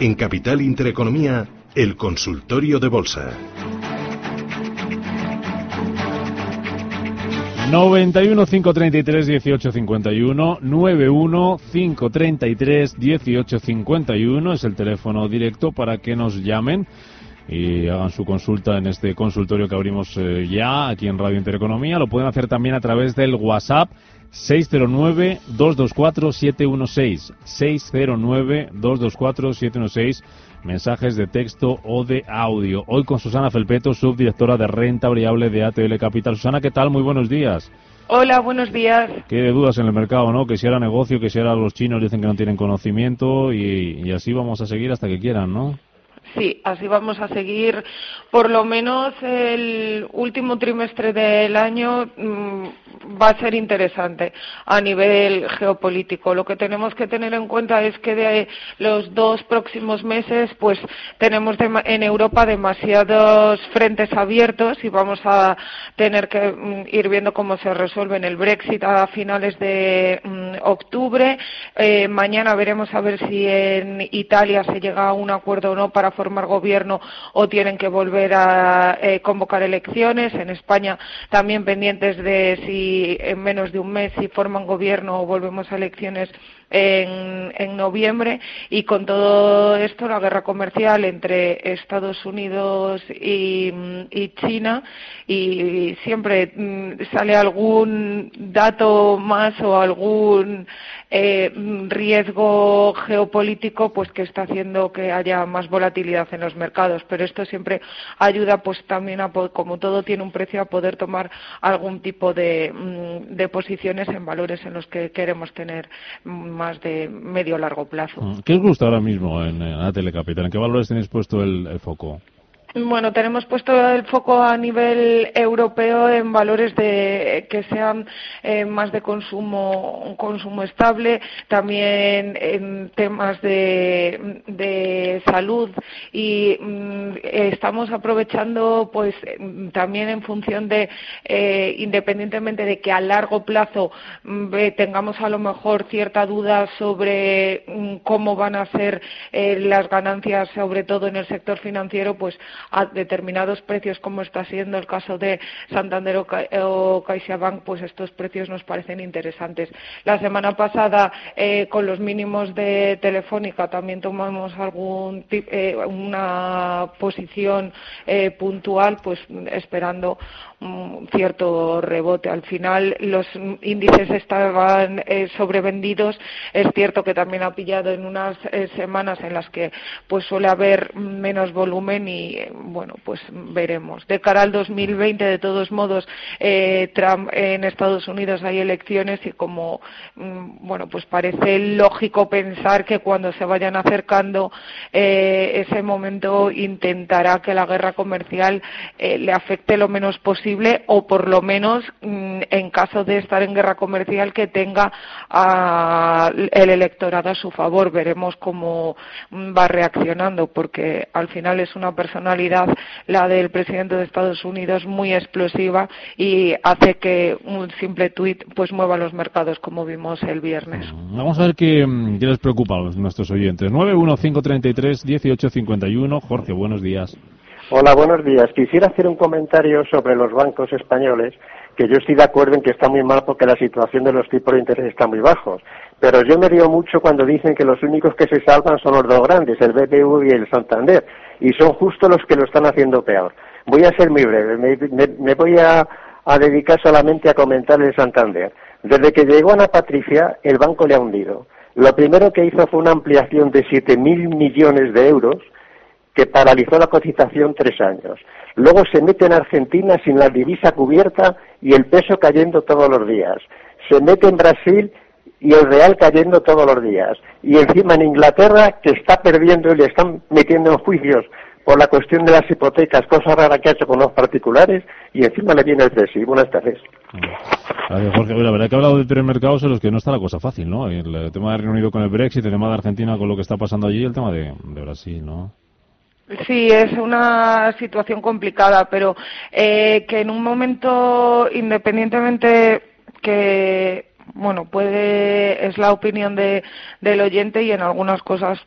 En Capital Intereconomía, el consultorio de bolsa. 91 533 18 51 91 533 18 51 es el teléfono directo para que nos llamen y hagan su consulta en este consultorio que abrimos eh, ya aquí en Radio Intereconomía. Lo pueden hacer también a través del WhatsApp 609-224-716. 609-224-716. Mensajes de texto o de audio. Hoy con Susana Felpeto, subdirectora de renta variable de ATL Capital. Susana, ¿qué tal? Muy buenos días. Hola, buenos días. Qué dudas en el mercado, ¿no? Que si era negocio, que si era los chinos dicen que no tienen conocimiento y, y así vamos a seguir hasta que quieran, ¿no? Sí, así vamos a seguir por lo menos el último trimestre del año mm, va a ser interesante a nivel geopolítico. Lo que tenemos que tener en cuenta es que de los dos próximos meses pues tenemos en Europa demasiados frentes abiertos y vamos a tener que mm, ir viendo cómo se resuelven el Brexit a finales de mm, octubre. Eh, mañana veremos a ver si en Italia se llega a un acuerdo o no para formar gobierno o tienen que volver a eh, convocar elecciones. En España también pendientes de si en menos de un mes si forman gobierno o volvemos a elecciones en, noviembre y con todo esto la guerra comercial entre Estados Unidos y, China y siempre mm, sale algún dato más o algún eh, riesgo geopolítico pues que está haciendo que haya más volatilidad en los mercados pero esto siempre ayuda pues también a como todo tiene un precio a poder tomar algún tipo de, mm, de posiciones en valores en los que queremos tener más más de medio largo plazo. Mm, ¿Qué os gusta ahora mismo en, la Telecapital? ¿En qué valores tenéis puesto el foco? Bueno, tenemos puesto el foco a nivel europeo en valores de, que sean eh, más de consumo, un consumo estable, también en temas de, salud y mm, estamos aprovechando, pues, también en función de, eh, independientemente de que a largo plazo mm, tengamos a lo mejor cierta duda sobre mm, cómo van a ser eh, las ganancias, sobre todo en el sector financiero, pues a determinados precios, como está siendo el caso de Santander o, CaixaBank, pues estos precios nos parecen interesantes. La semana pasada, eh, con los mínimos de Telefónica, también tomamos algún eh, una posición eh, puntual, pues esperando un cierto rebote. Al final, los índices estaban sobrevendidos. Es cierto que también ha pillado en unas semanas en las que pues suele haber menos volumen y bueno, pues veremos. De cara al 2020, de todos modos, eh, Trump en Estados Unidos hay elecciones y como, mm, bueno, pues parece lógico pensar que cuando se vayan acercando eh, ese momento intentará que la guerra comercial eh, le afecte lo menos posible o por lo menos mm, en caso de estar en guerra comercial que tenga el electorado a su favor. Veremos cómo mm, va reaccionando porque al final es una personalidad la del presidente de Estados Unidos, muy explosiva y hace que un simple tuit pues mueva los mercados como vimos el viernes. Mm, vamos a ver qué, mm, qué les preocupa a nuestros oyentes. 915331851. Jorge, buenos días. Hola, buenos días. Quisiera hacer un comentario sobre los bancos españoles, que yo estoy de acuerdo en que está muy mal porque la situación de los tipos de interés está muy bajos. Pero yo me río mucho cuando dicen que los únicos que se salvan son los dos grandes, el BBV y el Santander y son justo los que lo están haciendo peor. Voy a ser muy breve, me, voy a, dedicar solamente a comentar el Santander. Desde que llegó Ana Patricia, el banco le ha hundido. Lo primero que hizo fue una ampliación de 7.000 millones de euros que paralizó la cotización tres años. Luego se mete en Argentina sin la divisa cubierta y el peso cayendo todos los días. Se mete en Brasil y el real cayendo todos los días. Y encima en Inglaterra, que está perdiendo y le están metiendo en juicios por la cuestión de las hipotecas, cosa rara que ha hecho con los particulares, y encima le viene el Brexit. Buenas tardes. Jorge, la verdad que ha hablado de tres mercados en los que no está la cosa fácil, ¿no? El, tema de Reino Unido con el Brexit, el tema de Argentina con lo que está pasando allí y el tema de, Brasil, ¿no? Sí, es una situación complicada, pero eh, que en un momento, independientemente que bueno, puede, es la opinión de, del oyente y en algunas cosas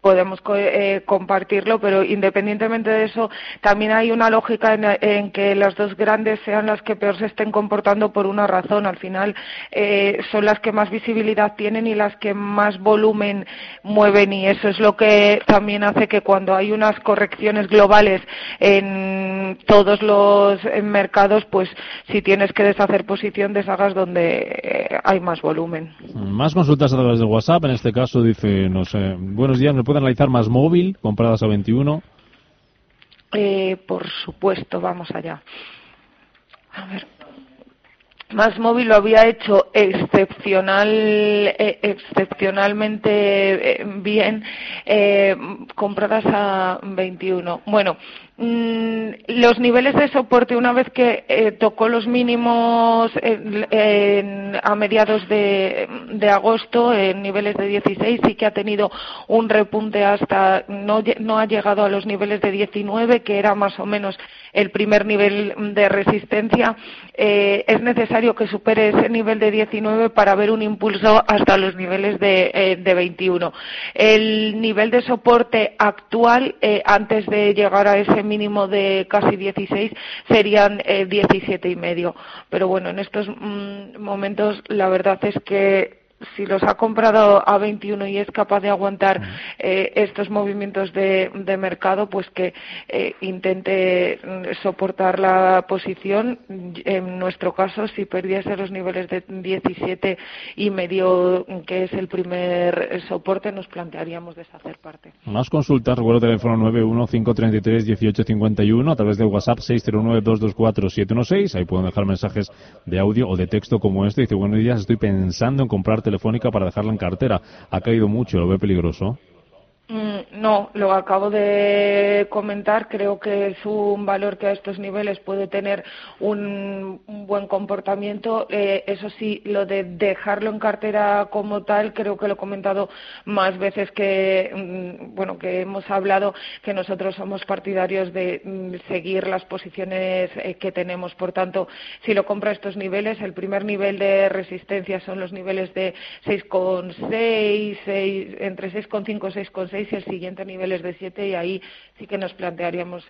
podemos eh, compartirlo, pero independientemente de eso, también hay una lógica en, que las dos grandes sean las que peor se estén comportando por una razón. Al final eh, son las que más visibilidad tienen y las que más volumen mueven y eso es lo que también hace que cuando hay unas correcciones globales en todos los mercados, pues si tienes que deshacer posición, deshagas donde eh, hay más volumen. Más consultas a través de WhatsApp. En este caso dice, no sé, buenos días, ¿me puede analizar más móvil compradas a 21? Eh, por supuesto, vamos allá. A ver. Más móvil lo había hecho excepcional, eh, excepcionalmente bien, compradas a 21. Bueno, los niveles de soporte, una vez que eh, tocó los mínimos a mediados de, agosto, en niveles de 16, sí que ha tenido un repunte hasta, no, ha llegado a los niveles de 19, que era más o menos el primer nivel de resistencia. Eh, es necesario que supere ese nivel de 19 para ver un impulso hasta los niveles de, 21. Eh, el nivel de soporte actual, antes de llegar a ese mínimo de casi 16 serían eh, 17 y medio. Pero bueno, en estos mm, momentos la verdad es que si los ha comprado a 21 y es capaz de aguantar eh, estos movimientos de, mercado, pues que eh, intente mm, soportar la posición. En nuestro caso, si perdiese los niveles de 17 y medio, que es el primer soporte, nos plantearíamos deshacer parte. Más consultas, recuerdo teléfono 915331851 a través de WhatsApp 609224716. Ahí pueden dejar mensajes de audio o de texto como este. Dice, buenos días, estoy pensando en comprarte telefónica para dejarla en cartera. Ha caído mucho, ¿lo ve peligroso? Mm, no, lo acabo de comentar. Creo que es un valor que a estos niveles puede tener un, buen comportamiento. Eh, eso sí, lo de dejarlo en cartera como tal, creo que lo he comentado más veces que, mm, bueno, que hemos hablado que nosotros somos partidarios de mm, seguir las posiciones eh, que tenemos. Por tanto, si lo compra a estos niveles, el primer nivel de resistencia son los niveles de 6,6, 6, entre 6,5 y 6,6 y el siguiente nivel es de 7 y ahí sí que nos plantearíamos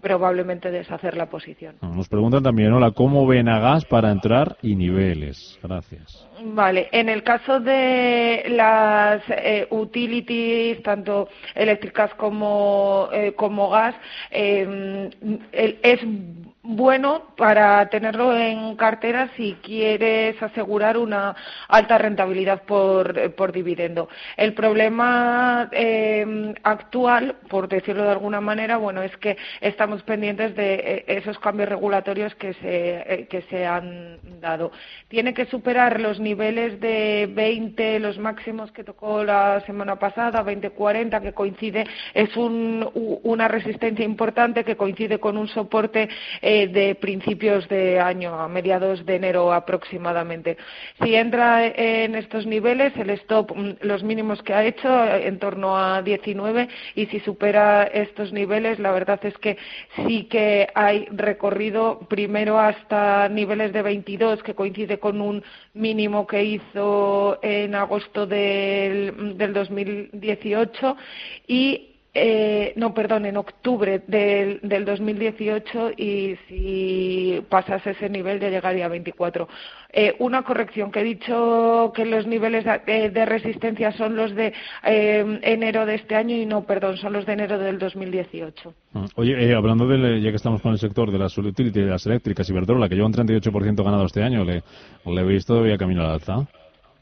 probablemente deshacer la posición. Nos preguntan también, hola, ¿cómo ven a gas para entrar y niveles? Gracias. Vale, en el caso de las eh, utilities, tanto eléctricas como, eh, como gas, eh, es bueno para tenerlo en cartera si quieres asegurar una alta rentabilidad por, por dividendo. El problema eh, actual, por decirlo de alguna manera, bueno, es que estamos pendientes de eh, esos cambios regulatorios que se, eh, que se han dado. Tiene que superar los niveles de 20, los máximos que tocó la semana pasada, 20-40, que coincide, es un, una resistencia importante que coincide con un soporte de principios de año, a mediados de enero aproximadamente. Si entra en estos niveles, el stop, mm, los mínimos que ha hecho, en torno a 19, y si supera estos niveles, la verdad es que sí que hay recorrido primero hasta niveles de 22, que coincide con un mínimo que hizo en agosto del, del 2018, y eh, no, perdón, en octubre del, del 2018 y si pasas ese nivel ya llegaría a 24. Eh, una corrección que he dicho que los niveles de, resistencia son los de eh, enero de este año y no, perdón, son los de enero del 2018. Mm. Oye, hablando de, ya que estamos con el sector de las utilities, de las eléctricas, y Iberdrola, que lleva un 38% ganado este año, ¿le, le veis todavía camino al alza?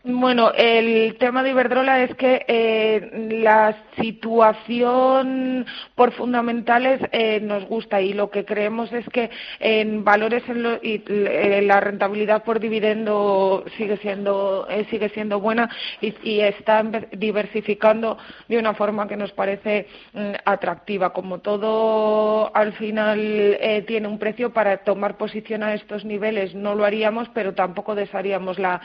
Bueno, el tema de Iberdrola es que eh, la situación por fundamentales eh, nos gusta y lo que creemos es que en valores y eh, la rentabilidad por dividendo sigue siendo sigue siendo buena y, y, está diversificando de una forma que nos parece mm, atractiva. Como todo al final tiene un precio para tomar posición a estos niveles no lo haríamos, pero tampoco desharíamos la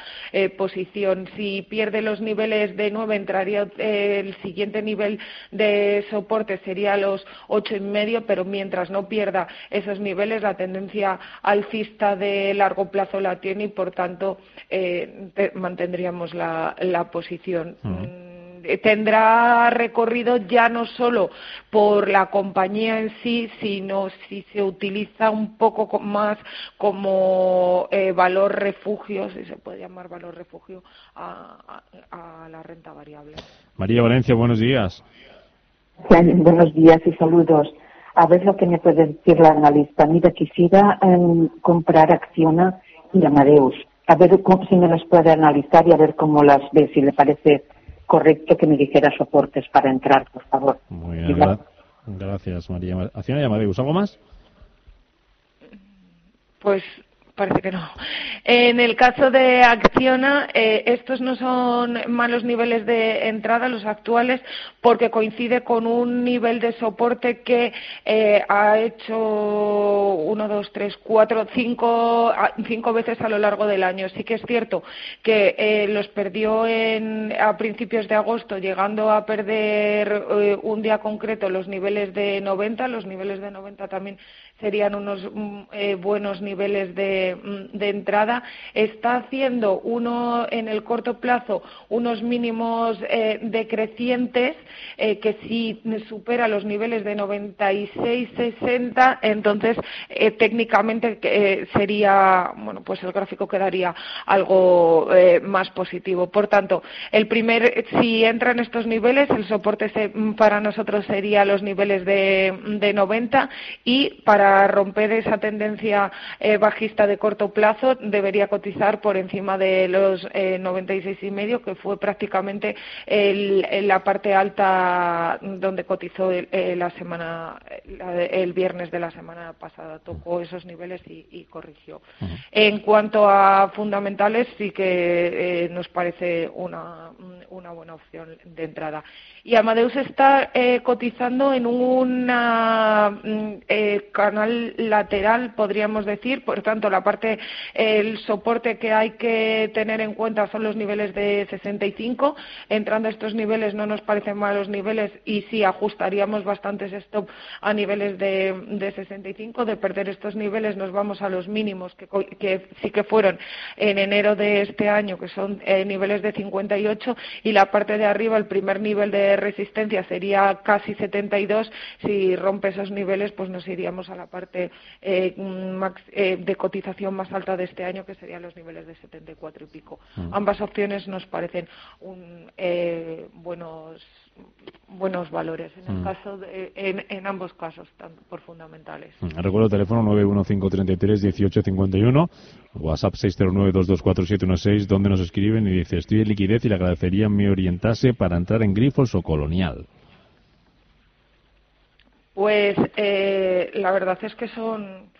posición si pierde los niveles de 9, entraría eh, el siguiente nivel de soporte sería los ocho y medio, pero mientras no pierda esos niveles, la tendencia alcista de largo plazo la tiene y, por tanto, eh, mantendríamos la, posición. Mm, tendrá recorrido ya no solo por la compañía en sí, sino si se utiliza un poco más como eh, valor refugio, si se puede llamar valor refugio, a, la renta variable. María Valencia, buenos días. Buenos días y saludos. A ver lo que me puede decir la analista. Mira, quisiera em, comprar Acciona y Amadeus. A ver si me las puede analizar y a ver cómo las ve, si le parece correcto que me dijera soportes para entrar, por favor. Muy bien, gracias María. Acciona y ¿algo más? Pues parece que no. En el caso de Acciona, eh, estos no son malos niveles de entrada, los actuales, porque coincide con un nivel de soporte que eh, ha hecho uno, dos, tres, cuatro, cinco, cinco veces a lo largo del año. Sí que es cierto que eh, los perdió en, a principios de agosto, llegando a perder un día concreto los niveles de 90, los niveles de 90 también serían unos mm, eh, buenos niveles mm, de, entrada. Está haciendo uno en el corto plazo unos mínimos eh, decrecientes eh, que si supera los niveles de 96-60, entonces técnicamente sería, bueno, pues el gráfico quedaría algo más positivo. Por tanto, el primer, si entra en estos niveles, el soporte mm, para nosotros sería los niveles de, de 90 y para romper esa tendencia eh, bajista de corto plazo debería cotizar por encima de los eh, 96 y medio, que fue prácticamente la parte alta donde cotizó eh, la semana, el viernes de la semana pasada. Tocó esos niveles y, corrigió. En cuanto a fundamentales, sí que eh, nos parece una, una buena opción de entrada. Y Amadeus está cotizando en un mm, lateral, podríamos decir. Por tanto, la parte, el soporte que hay que tener en cuenta son los niveles de 65. Entrando a estos niveles no nos parecen malos niveles y sí ajustaríamos bastantes stop a niveles de, de 65. De perder estos niveles nos vamos a los mínimos que, que sí que fueron en enero de este año, que son eh, niveles de 58 y la parte de arriba, el primer nivel de resistencia sería casi 72. Si rompe esos niveles, pues nos iríamos a la parte eh, eh, de cotización más alta de este año, que serían los niveles de 74 y pico. Mm. Ambas opciones nos parecen eh, buenos buenos valores en el mm. caso en, ambos casos tanto por fundamentales mm. recuerdo el teléfono 915331851 WhatsApp 609224716 donde nos escriben y dice estoy en liquidez y le agradecería me orientase para entrar en Grifos o Colonial pues eh, la verdad es que son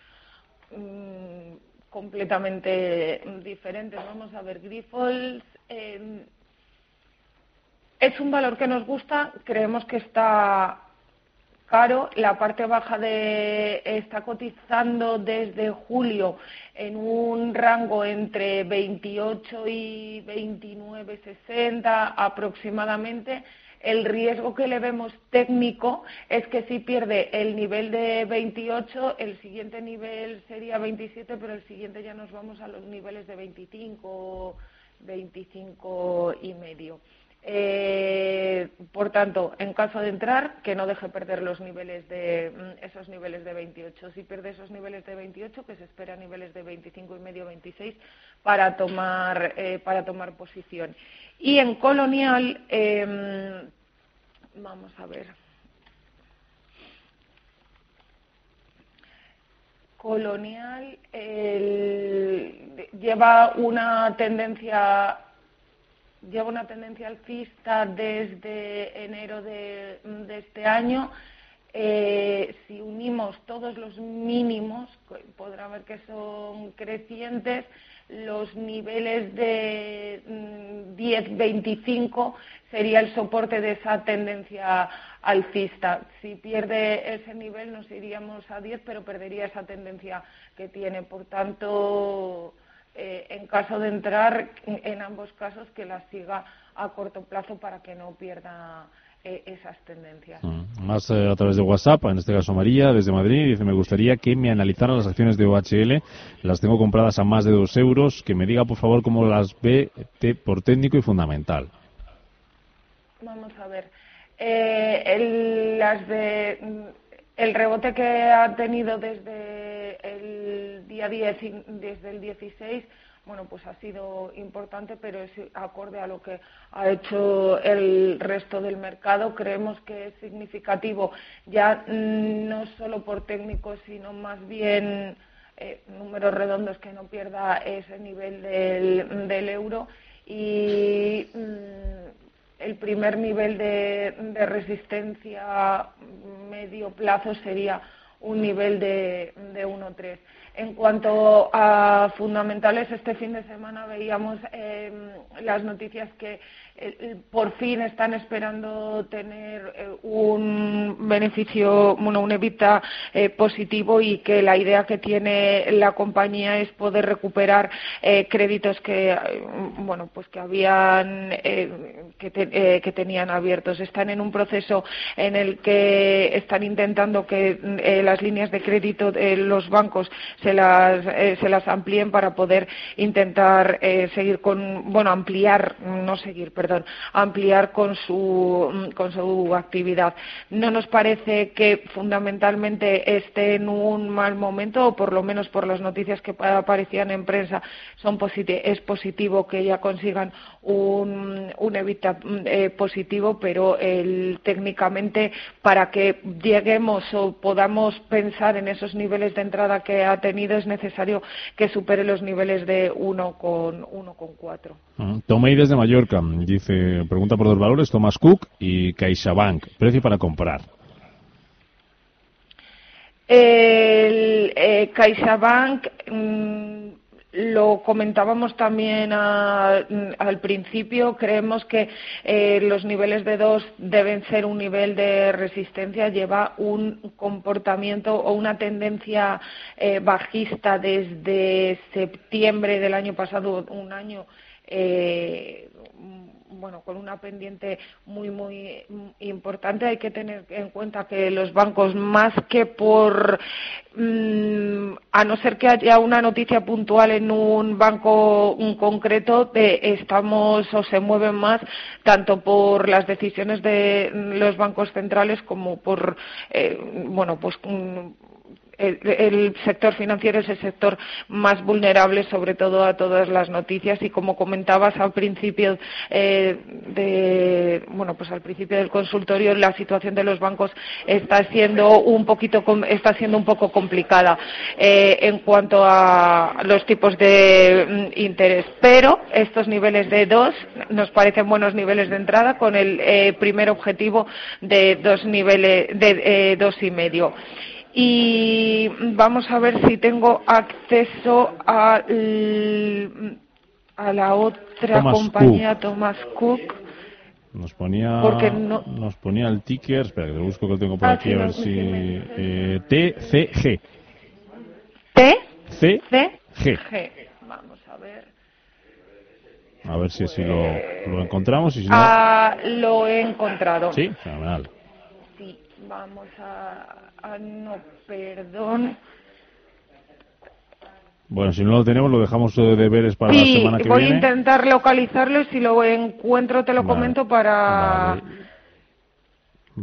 mm, completamente diferentes. Vamos a ver, Grifols em, es un valor que nos gusta, creemos que está caro. La parte baja de está cotizando desde julio en un rango entre 28 y 29,60 aproximadamente. El riesgo que le vemos técnico es que si pierde el nivel de 28, el siguiente nivel sería 27, pero el siguiente ya nos vamos a los niveles de 25, 25 y medio. Eh, por tanto, en caso de entrar, que no deje perder los niveles de mm, esos niveles de 28. Si pierde esos niveles de 28, que se espera niveles de 25 y medio, 26 para tomar eh, para tomar posición. Y en colonial, em, vamos a ver. Colonial lleva una tendencia lleva una tendencia alcista desde enero de, este año. Eh, si unimos todos los mínimos, podrá ver que son crecientes, los niveles de 10-25 mm, sería el soporte de esa tendencia alcista. Si pierde ese nivel nos iríamos a 10, pero perdería esa tendencia que tiene. Por tanto, eh, en caso de entrar, en ambos casos, que la siga a corto plazo para que no pierda eh, esas tendencias. Mm. Más eh, a través de WhatsApp, en este caso María, desde Madrid, dice, me gustaría que me analizaran las acciones de OHL, las tengo compradas a más de dos euros, que me diga por favor cómo las ve por técnico y fundamental. Vamos a ver. Eh, el, las de, el rebote que ha tenido desde el día 10, desde el 16, bueno, pues ha sido importante, pero es acorde a lo que ha hecho el resto del mercado. Creemos que es significativo, ya no solo por técnicos, sino más bien eh, números redondos que no pierda ese nivel del, del euro y mm, el primer nivel de, de, resistencia medio plazo sería un nivel de, de 1,3. En cuanto a fundamentales, este fin de semana veíamos eh, las noticias que eh, por fin están esperando tener eh, un beneficio, bueno, un EBITDA eh, positivo y que la idea que tiene la compañía es poder recuperar créditos que, bueno, pues que habían, que, que, tenían abiertos. Están en un proceso en el que están intentando que las líneas de crédito de los bancos se las, se las amplíen para poder intentar seguir con, bueno, ampliar, no seguir, perdón, ampliar con su, con su actividad. No nos parece que fundamentalmente esté en un mal momento, o por lo menos por las noticias que aparecían en prensa, son es positivo que ya consigan un, un evita eh, positivo, pero el, técnicamente para que lleguemos o podamos pensar en esos niveles de entrada que ha tenido es necesario que supere los niveles de 1,4. Tomei desde Mallorca dice, pregunta por dos valores, Thomas Cook y CaixaBank. Precio para comprar. El eh, CaixaBank mm, lo comentábamos también al principio, creemos que eh, los niveles de dos deben ser un nivel de resistencia, lleva un comportamiento o una tendencia eh, bajista desde septiembre del año pasado, un año eh, bueno, con una pendiente muy, muy importante. Hay que tener en cuenta que los bancos, más que por, mm, a no ser que haya una noticia puntual en un banco un concreto, estamos o se mueven más tanto por las decisiones de los bancos centrales como por, eh, bueno, pues el, sector financiero es el sector más vulnerable, sobre todo a todas las noticias. Y como comentabas al principio eh, de, bueno, pues al principio del consultorio, la situación de los bancos está siendo un poquito, está siendo un poco complicada eh, en cuanto a los tipos de mm, interés. Pero estos niveles de dos nos parecen buenos niveles de entrada con el eh, primer objetivo de dos niveles de dos y medio y vamos a ver si tengo acceso a, a la otra compañía, Thomas Cook. Nos ponía, nos ponía el ticker, espera que lo busco que lo tengo por ah, aquí a ver si... Eh, TCG. ¿T? C. G. Vamos a ver. A ver si así lo, lo encontramos y si no... Ah, lo he encontrado. Sí, fenomenal. Vamos a no, perdón. Bueno, si no lo tenemos, lo dejamos de deberes para la semana que viene. voy a intentar localizarlo y si lo encuentro te lo comento para...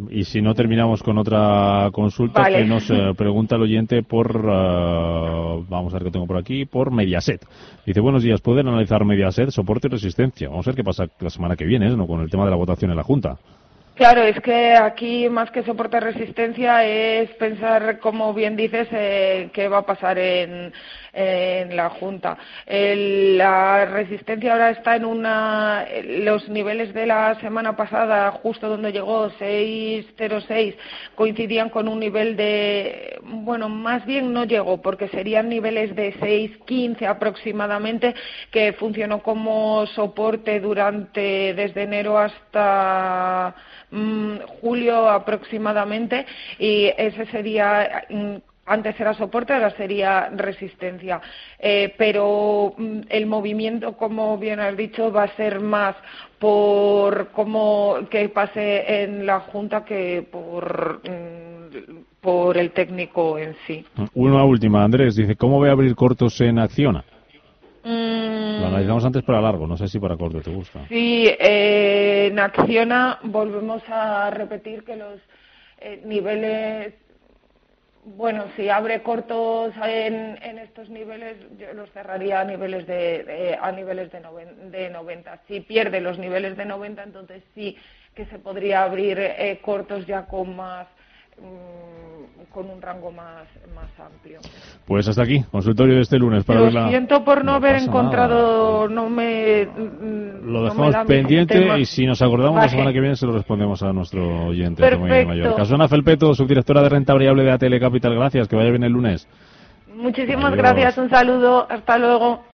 Y si no, terminamos con otra consulta que nos eh, pregunta el oyente por, eh, vamos a ver qué tengo por aquí, por Mediaset. Dice, buenos días, ¿pueden analizar Mediaset, soporte y resistencia? Vamos a ver qué pasa la semana que viene, ¿no? Con el tema de la votación en la Junta. Claro, es que aquí más que soporte resistencia es pensar, como bien dices, eh, qué va a pasar en, en la Junta. la resistencia ahora está en una, los niveles de la semana pasada, justo donde llegó 6.06, coincidían con un nivel de, bueno, más bien no llegó, porque serían niveles de 6.15 aproximadamente, que funcionó como soporte durante desde enero hasta mm, julio aproximadamente, y ese sería mm, antes era soporte, ahora sería resistencia. Eh, pero mm, el movimiento, como bien has dicho, va a ser más por cómo que pase en la Junta que por, mm, por el técnico en sí. Una última, Andrés, dice, ¿cómo voy a abrir cortos en Acciona? Mm, Lo analizamos antes para largo, no sé si para corto te gusta. Sí, eh, en Acciona volvemos a repetir que los eh, niveles, bueno, si abre cortos en, en, estos niveles, yo los cerraría a niveles de, de a niveles de, noven, de 90. Si pierde los niveles de 90, entonces sí que se podría abrir eh, cortos ya con más mm, con un rango más, más amplio. Pues hasta aquí, consultorio de este lunes para Lo verla. siento por no, No haber encontrado, no me... mm, Lo no me dejamos da mi pendiente y si nos acordamos la semana que viene se lo respondemos a nuestro oyente Perfecto. Susana Felpeto, subdirectora de renta variable de ATL Capital, gracias, que vaya bien el lunes. Muchísimas Adiós. gracias, un saludo, hasta luego.